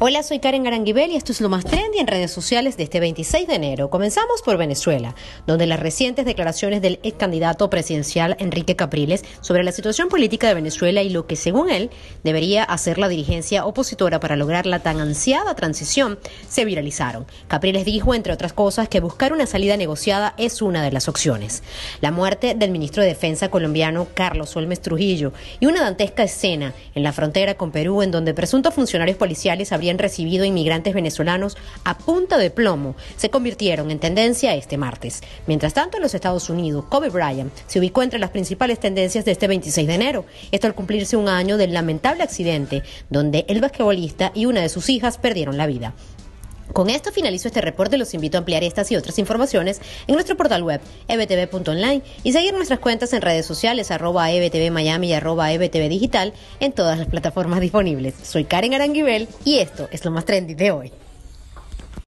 Hola, soy Karen Aranguibel y esto es lo más trendy en redes sociales de este 26 de enero. Comenzamos por Venezuela, donde las recientes declaraciones del ex candidato presidencial Enrique Capriles sobre la situación política de Venezuela y lo que, según él, debería hacer la dirigencia opositora para lograr la tan ansiada transición, se viralizaron. Capriles dijo, entre otras cosas, que buscar una salida negociada es una de las opciones. La muerte del ministro de Defensa colombiano Carlos Olmes Trujillo y una dantesca escena en la frontera con Perú en donde presuntos funcionarios policiales habrían recibido inmigrantes venezolanos a punta de plomo se convirtieron en tendencia este martes. Mientras tanto, en los Estados Unidos, Kobe Bryant se ubicó entre las principales tendencias de este 26 de enero, esto al cumplirse un año del lamentable accidente donde el basquetbolista y una de sus hijas perdieron la vida. Con esto finalizo este reporte. Los invito a ampliar estas y otras informaciones en nuestro portal web ebtv.online y seguir nuestras cuentas en redes sociales arroba ebtv Miami y arroba ebtv digital en todas las plataformas disponibles. Soy Karen Aranguibel y esto es lo más trendy de hoy.